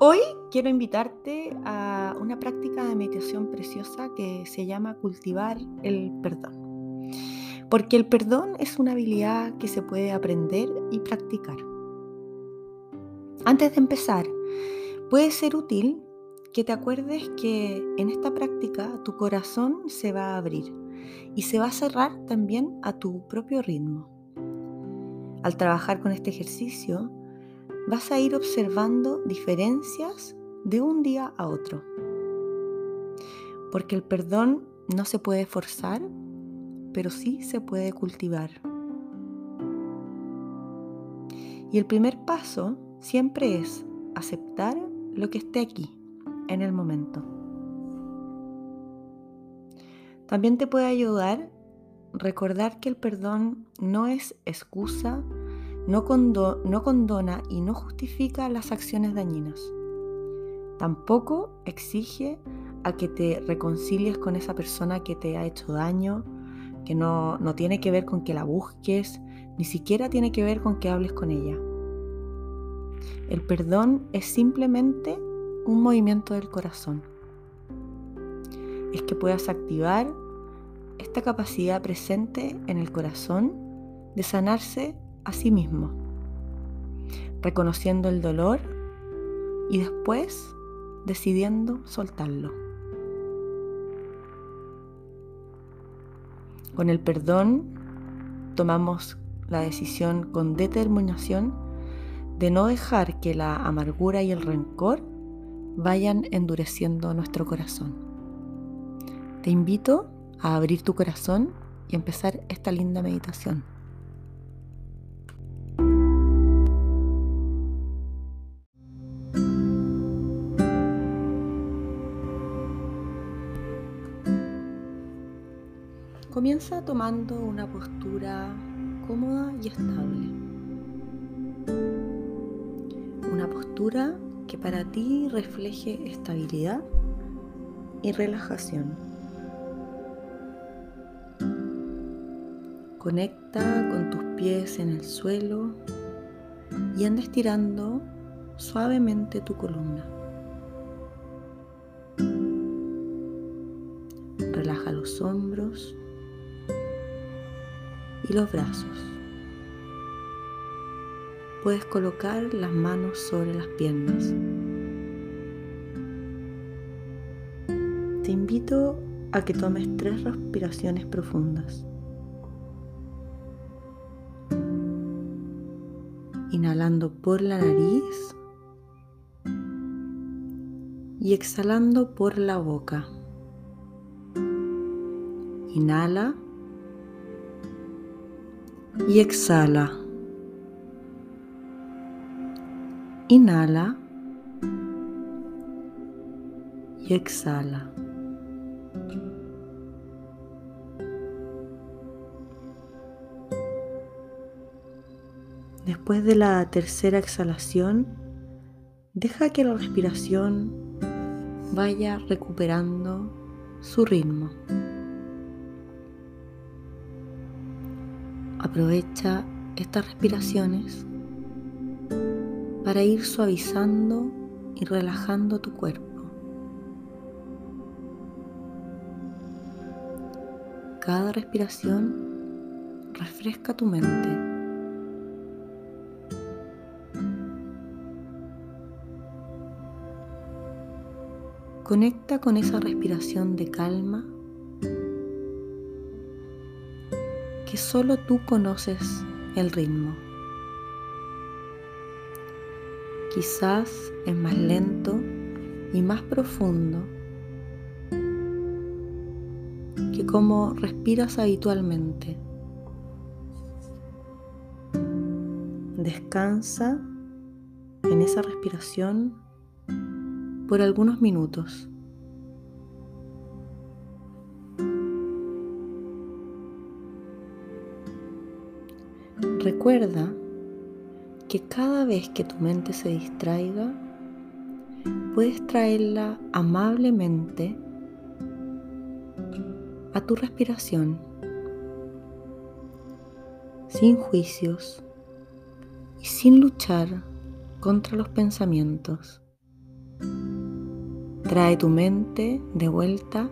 Hoy quiero invitarte a una práctica de meditación preciosa que se llama cultivar el perdón. Porque el perdón es una habilidad que se puede aprender y practicar. Antes de empezar, puede ser útil que te acuerdes que en esta práctica tu corazón se va a abrir y se va a cerrar también a tu propio ritmo. Al trabajar con este ejercicio, vas a ir observando diferencias de un día a otro. Porque el perdón no se puede forzar, pero sí se puede cultivar. Y el primer paso siempre es aceptar lo que esté aquí, en el momento. También te puede ayudar recordar que el perdón no es excusa no, condona y no justifica las acciones dañinas. Tampoco exige a que te reconcilies con esa persona que te ha hecho daño, que no, no tiene que ver con que la busques, ni siquiera tiene que ver con que hables con ella. El perdón es simplemente un movimiento del corazón. Es que puedas activar esta capacidad presente en el corazón de sanarse a sí mismo, reconociendo el dolor y después decidiendo soltarlo. Con el perdón tomamos la decisión con determinación de no dejar que la amargura y el rencor vayan endureciendo nuestro corazón. Te invito a abrir tu corazón y empezar esta linda meditación. Comienza tomando una postura cómoda y estable. Una postura que para ti refleje estabilidad y relajación. Conecta con tus pies en el suelo y anda estirando suavemente tu columna. Relaja los hombros y los brazos. Puedes colocar las manos sobre las piernas. Te invito a que tomes tres respiraciones profundas. Inhalando por la nariz y exhalando por la boca. Inhala y exhala. Inhala y exhala. Después de la tercera exhalación, deja que la respiración vaya recuperando su ritmo. Aprovecha estas respiraciones para ir suavizando y relajando tu cuerpo. Cada respiración refresca tu mente. Conecta con esa respiración de calma que solo tú conoces el ritmo. Quizás es más lento y más profundo que como respiras habitualmente. Descansa en esa respiración por algunos minutos. Recuerda que cada vez que tu mente se distraiga, puedes traerla amablemente a tu respiración, sin juicios y sin luchar contra los pensamientos. Trae tu mente de vuelta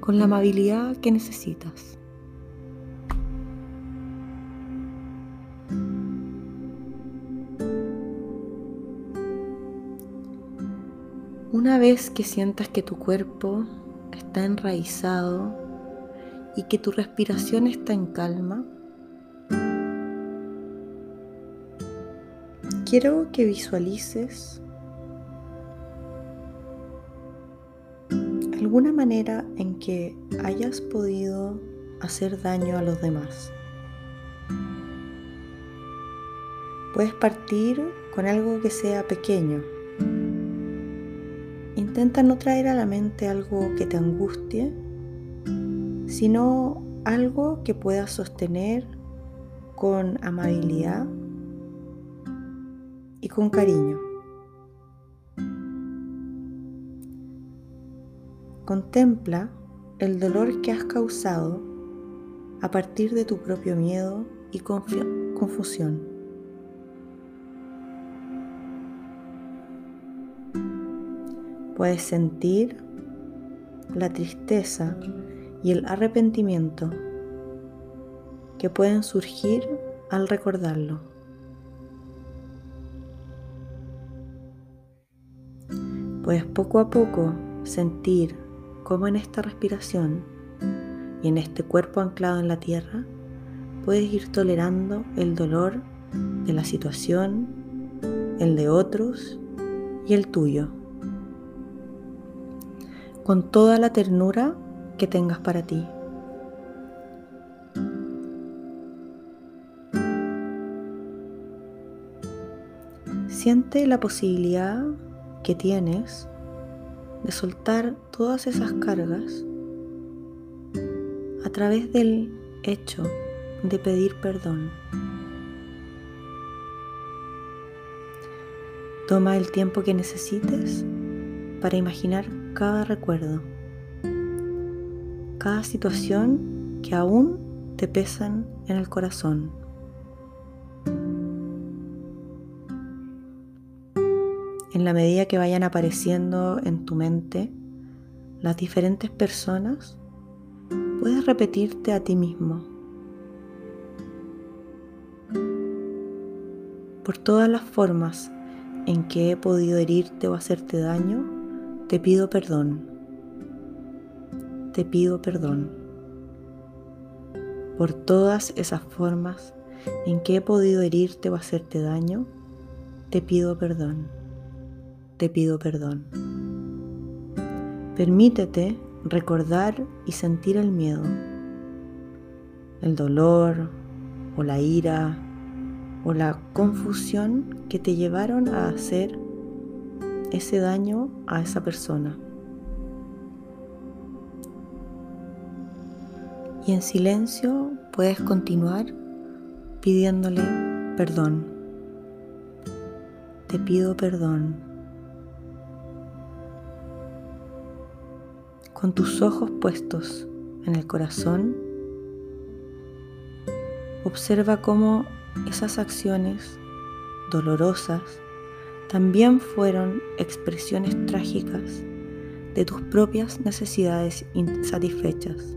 con la amabilidad que necesitas. Una vez que sientas que tu cuerpo está enraizado y que tu respiración está en calma, quiero que visualices alguna manera en que hayas podido hacer daño a los demás. Puedes partir con algo que sea pequeño. Intenta no traer a la mente algo que te angustie, sino algo que puedas sostener con amabilidad y con cariño. Contempla el dolor que has causado a partir de tu propio miedo y confusión. Puedes sentir la tristeza y el arrepentimiento que pueden surgir al recordarlo. Puedes poco a poco sentir cómo en esta respiración y en este cuerpo anclado en la tierra puedes ir tolerando el dolor de la situación, el de otros y el tuyo, con toda la ternura que tengas para ti. Siente la posibilidad que tienes de soltar todas esas cargas a través del hecho de pedir perdón. Toma el tiempo que necesites para imaginar cada recuerdo, cada situación que aún te pesan en el corazón. en la medida que vayan apareciendo en tu mente las diferentes personas, puedes repetirte a ti mismo. Por todas las formas en que he podido herirte o hacerte daño, te pido perdón. Te pido perdón. Por todas esas formas en que he podido herirte o hacerte daño, te pido perdón te pido perdón. Permítete recordar y sentir el miedo, el dolor o la ira o la confusión que te llevaron a hacer ese daño a esa persona. Y en silencio puedes continuar pidiéndole perdón. Te pido perdón con tus ojos puestos en el corazón, observa cómo esas acciones dolorosas también fueron expresiones trágicas de tus propias necesidades insatisfechas.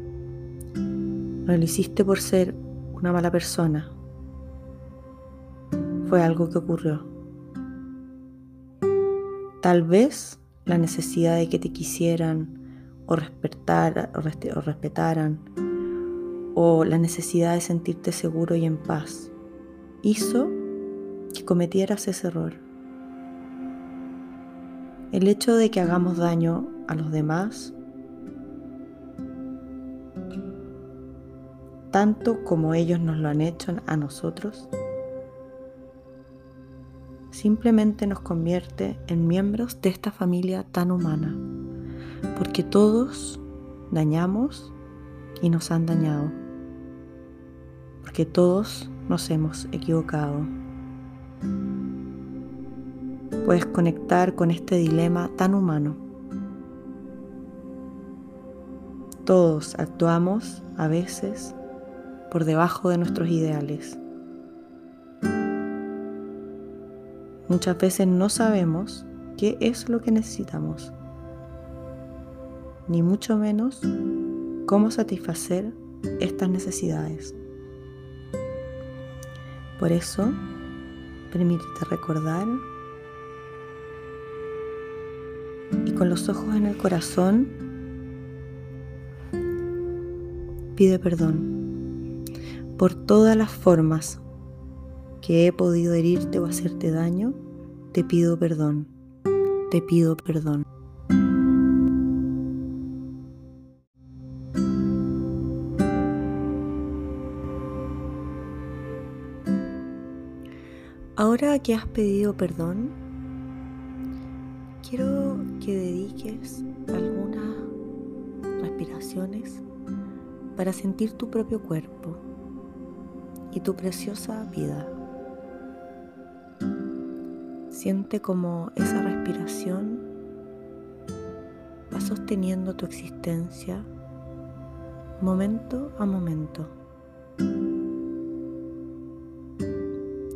No lo hiciste por ser una mala persona. Fue algo que ocurrió. Tal vez la necesidad de que te quisieran, o, respetar, o respetaran, o la necesidad de sentirte seguro y en paz, hizo que cometieras ese error. El hecho de que hagamos daño a los demás, tanto como ellos nos lo han hecho a nosotros, simplemente nos convierte en miembros de esta familia tan humana porque todos dañamos y nos han dañado, porque todos nos hemos equivocado. Puedes conectar con este dilema tan humano. Todos actuamos a veces por debajo de nuestros ideales. Muchas veces no sabemos qué es lo que necesitamos, ni mucho menos cómo satisfacer estas necesidades. Por eso, permítete recordar con los ojos en el corazón, pide perdón por todas las formas que he podido herirte o hacerte daño. Te pido perdón, te pido perdón. Ahora que has pedido perdón, quiero que dediques algunas respiraciones para sentir tu propio cuerpo y tu preciosa vida. Siente como esa respiración va sosteniendo tu existencia momento a momento.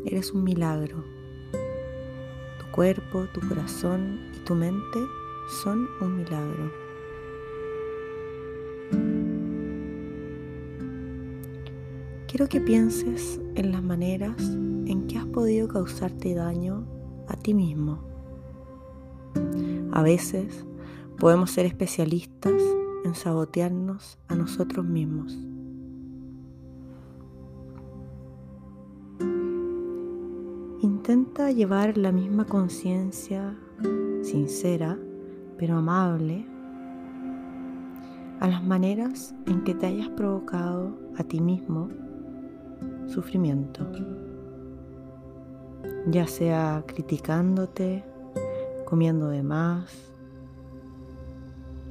Eres un milagro. Tu cuerpo, tu corazón tu mente son un milagro. Quiero que pienses en las maneras en que has podido causarte daño a ti mismo. A veces podemos ser especialistas en sabotearnos a nosotros mismos. Intenta llevar la misma conciencia sincera, pero amable, a las maneras en que te hayas provocado a ti mismo sufrimiento, ya sea criticándote, comiendo de más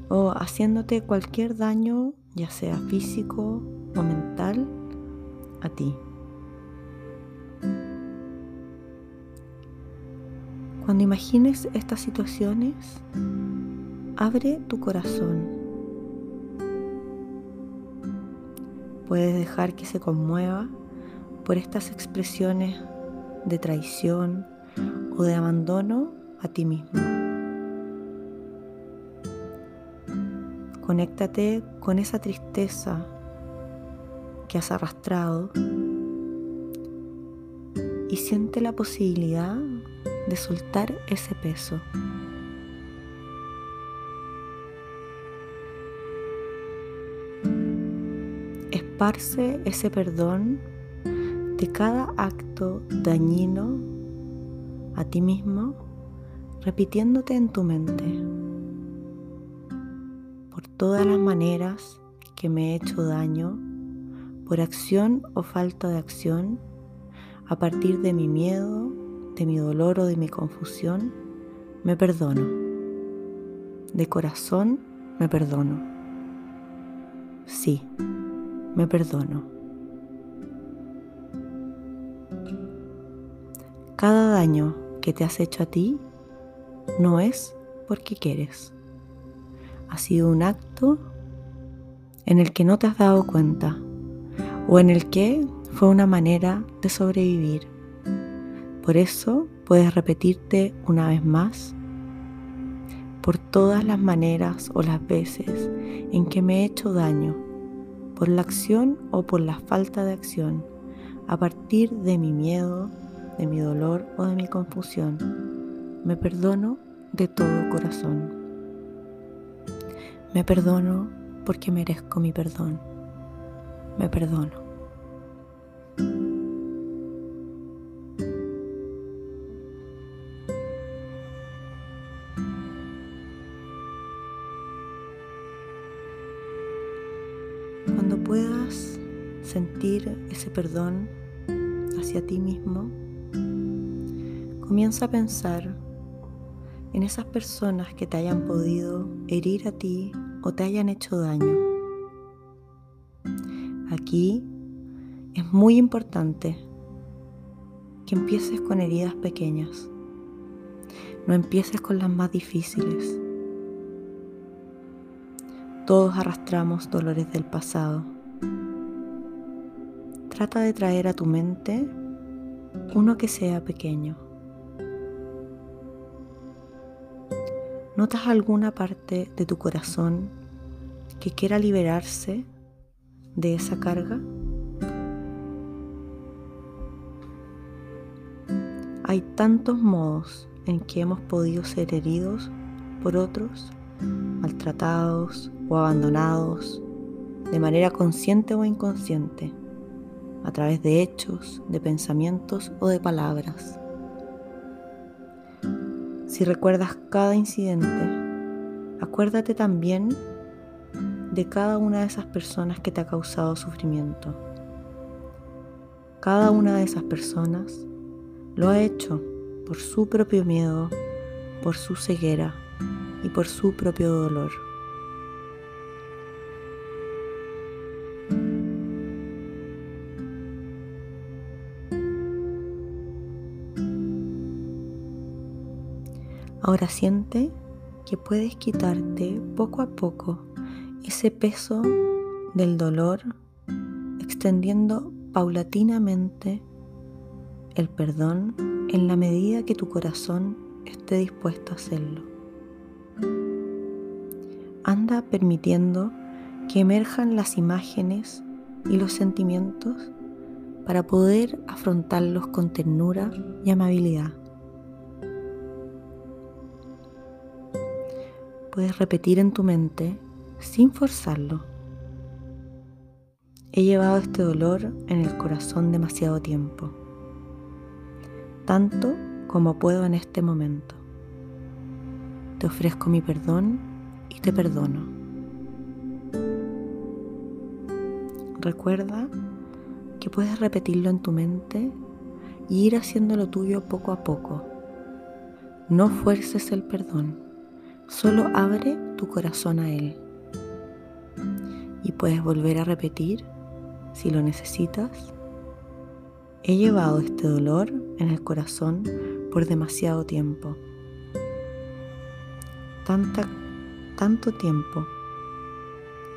o haciéndote cualquier daño, ya sea físico o mental, a ti. Cuando imagines estas situaciones, abre tu corazón. Puedes dejar que se conmueva por estas expresiones de traición o de abandono a ti mismo. Conéctate con esa tristeza que has arrastrado y siente la posibilidad de soltar ese peso. Esparce ese perdón de cada acto dañino a ti mismo, repitiéndote en tu mente por todas las maneras que me he hecho daño, por acción o falta de acción, a partir de mi miedo, de mi dolor o de mi confusión, me perdono. De corazón me perdono. Sí, me perdono. Cada daño que te has hecho a ti no es porque quieres. Ha sido un acto en el que no te has dado cuenta o en el que fue una manera de sobrevivir por eso puedes repetirte una vez más por todas las maneras o las veces en que me he hecho daño, por la acción o por la falta de acción, a partir de mi miedo, de mi dolor o de mi confusión. Me perdono de todo corazón. Me perdono porque merezco mi perdón. Me perdono. Perdón hacia ti mismo, comienza a pensar en esas personas que te hayan podido herir a ti o te hayan hecho daño. Aquí es muy importante que empieces con heridas pequeñas. No empieces con las más difíciles. Todos arrastramos dolores del pasado Trata de traer a tu mente uno que sea pequeño. ¿Notas alguna parte de tu corazón que quiera liberarse de esa carga? Hay tantos modos en que hemos podido ser heridos por otros, maltratados o abandonados de manera consciente o inconsciente, a través de hechos, de pensamientos o de palabras. Si recuerdas cada incidente, acuérdate también de cada una de esas personas que te ha causado sufrimiento. Cada una de esas personas lo ha hecho por su propio miedo, por su ceguera y por su propio dolor. Ahora siente que puedes quitarte poco a poco ese peso del dolor, extendiendo paulatinamente el perdón en la medida que tu corazón esté dispuesto a hacerlo. Anda permitiendo que emerjan las imágenes y los sentimientos para poder afrontarlos con ternura y amabilidad. Puedes repetir en tu mente sin forzarlo. He llevado este dolor en el corazón demasiado tiempo, tanto como puedo en este momento. Te ofrezco mi perdón y te perdono. Recuerda que puedes repetirlo en tu mente y ir haciéndolo tuyo poco a poco. No fuerces el perdón Solo abre tu corazón a Él. Y puedes volver a repetir, si lo necesitas, he llevado este dolor en el corazón por demasiado tiempo. Tanta, tanto tiempo,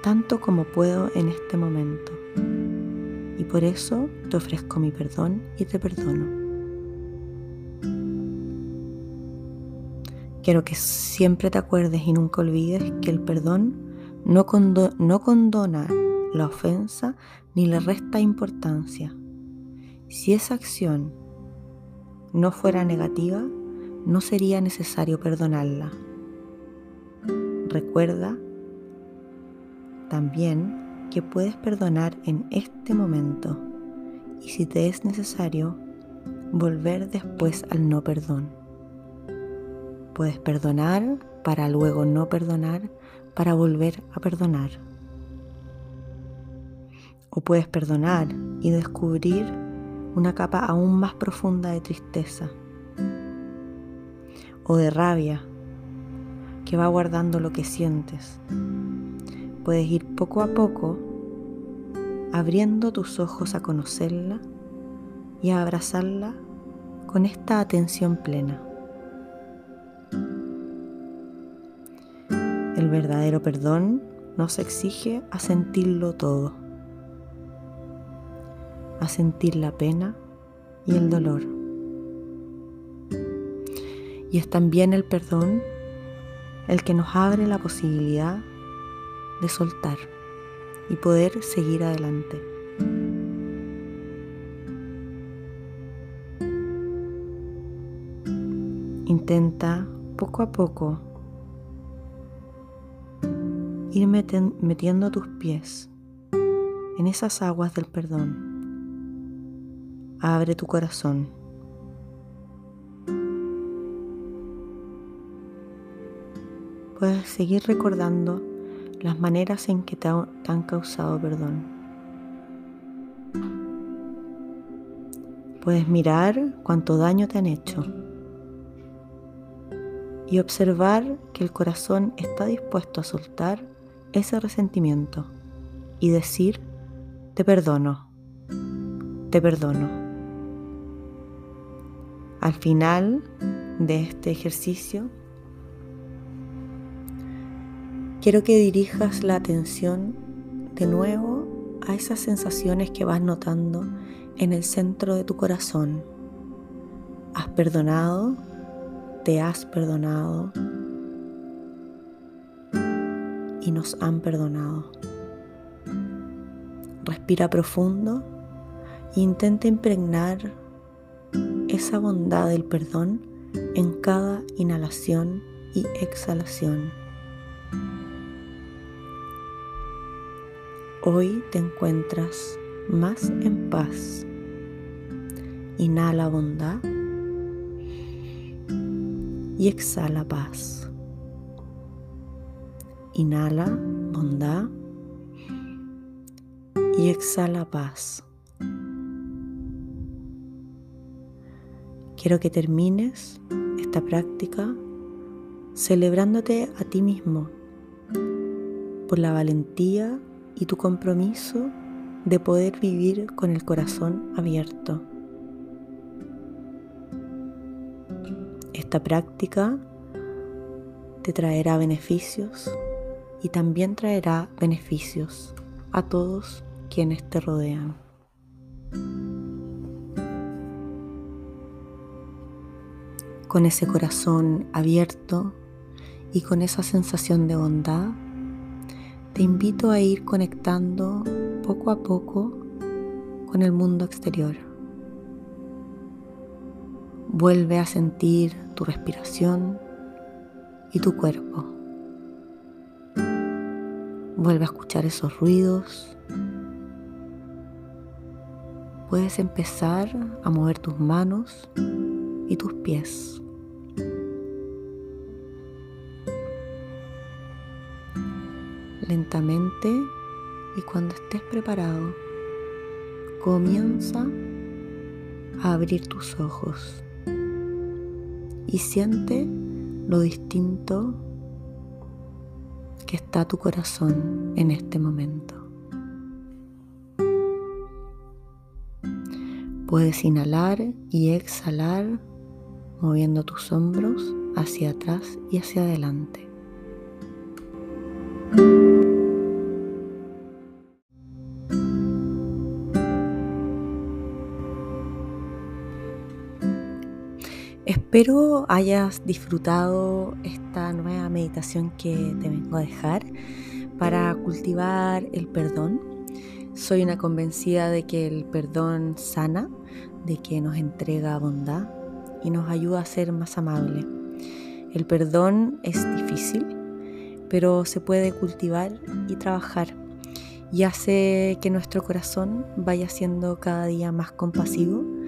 tanto como puedo en este momento. Y por eso te ofrezco mi perdón y te perdono. Quiero que siempre te acuerdes y nunca olvides que el perdón no, no condona la ofensa ni le resta importancia. Si esa acción no fuera negativa, no sería necesario perdonarla. Recuerda también que puedes perdonar en este momento y si te es necesario, volver después al no perdón. Puedes perdonar para luego no perdonar, para volver a perdonar. O puedes perdonar y descubrir una capa aún más profunda de tristeza o de rabia que va guardando lo que sientes. Puedes ir poco a poco abriendo tus ojos a conocerla y a abrazarla con esta atención plena. El verdadero perdón nos exige a sentirlo todo, a sentir la pena y el dolor. Y es también el perdón el que nos abre la posibilidad de soltar y poder seguir adelante. Intenta poco a poco ir metiendo tus pies en esas aguas del perdón. Abre tu corazón. Puedes seguir recordando las maneras en que te han causado perdón. Puedes mirar cuánto daño te han hecho y observar que el corazón está dispuesto a soltar ese resentimiento y decir, te perdono, te perdono. Al final de este ejercicio, quiero que dirijas la atención de nuevo a esas sensaciones que vas notando en el centro de tu corazón. ¿Has perdonado? ¿Te has perdonado? Nos han perdonado. Respira profundo e intenta impregnar esa bondad del perdón en cada inhalación y exhalación. Hoy te encuentras más en paz. Inhala bondad y exhala paz. Inhala bondad y exhala paz. Quiero que termines esta práctica celebrándote a ti mismo por la valentía y tu compromiso de poder vivir con el corazón abierto. Esta práctica te traerá beneficios y también traerá beneficios a todos quienes te rodean. Con ese corazón abierto y con esa sensación de bondad, te invito a ir conectando poco a poco con el mundo exterior. Vuelve a sentir tu respiración y tu cuerpo. Vuelve a escuchar esos ruidos. Puedes empezar a mover tus manos y tus pies. Lentamente y cuando estés preparado, comienza a abrir tus ojos y siente lo distinto que está tu corazón en este momento. Puedes inhalar y exhalar moviendo tus hombros hacia atrás y hacia adelante. Espero hayas disfrutado esta nueva meditación que te vengo a dejar para cultivar el perdón. Soy una convencida de que el perdón sana, de que nos entrega bondad y nos ayuda a ser más amables. El perdón es difícil, pero se puede cultivar y trabajar y hace que nuestro corazón vaya siendo cada día más compasivo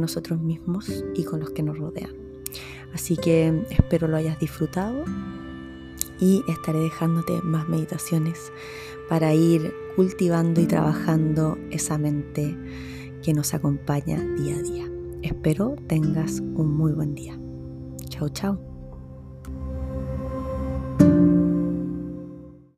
nosotros mismos y con los que nos rodean. Así que espero lo hayas disfrutado y estaré dejándote más meditaciones para ir cultivando y trabajando esa mente que nos acompaña día a día. Espero tengas un muy buen día. Chao, chao.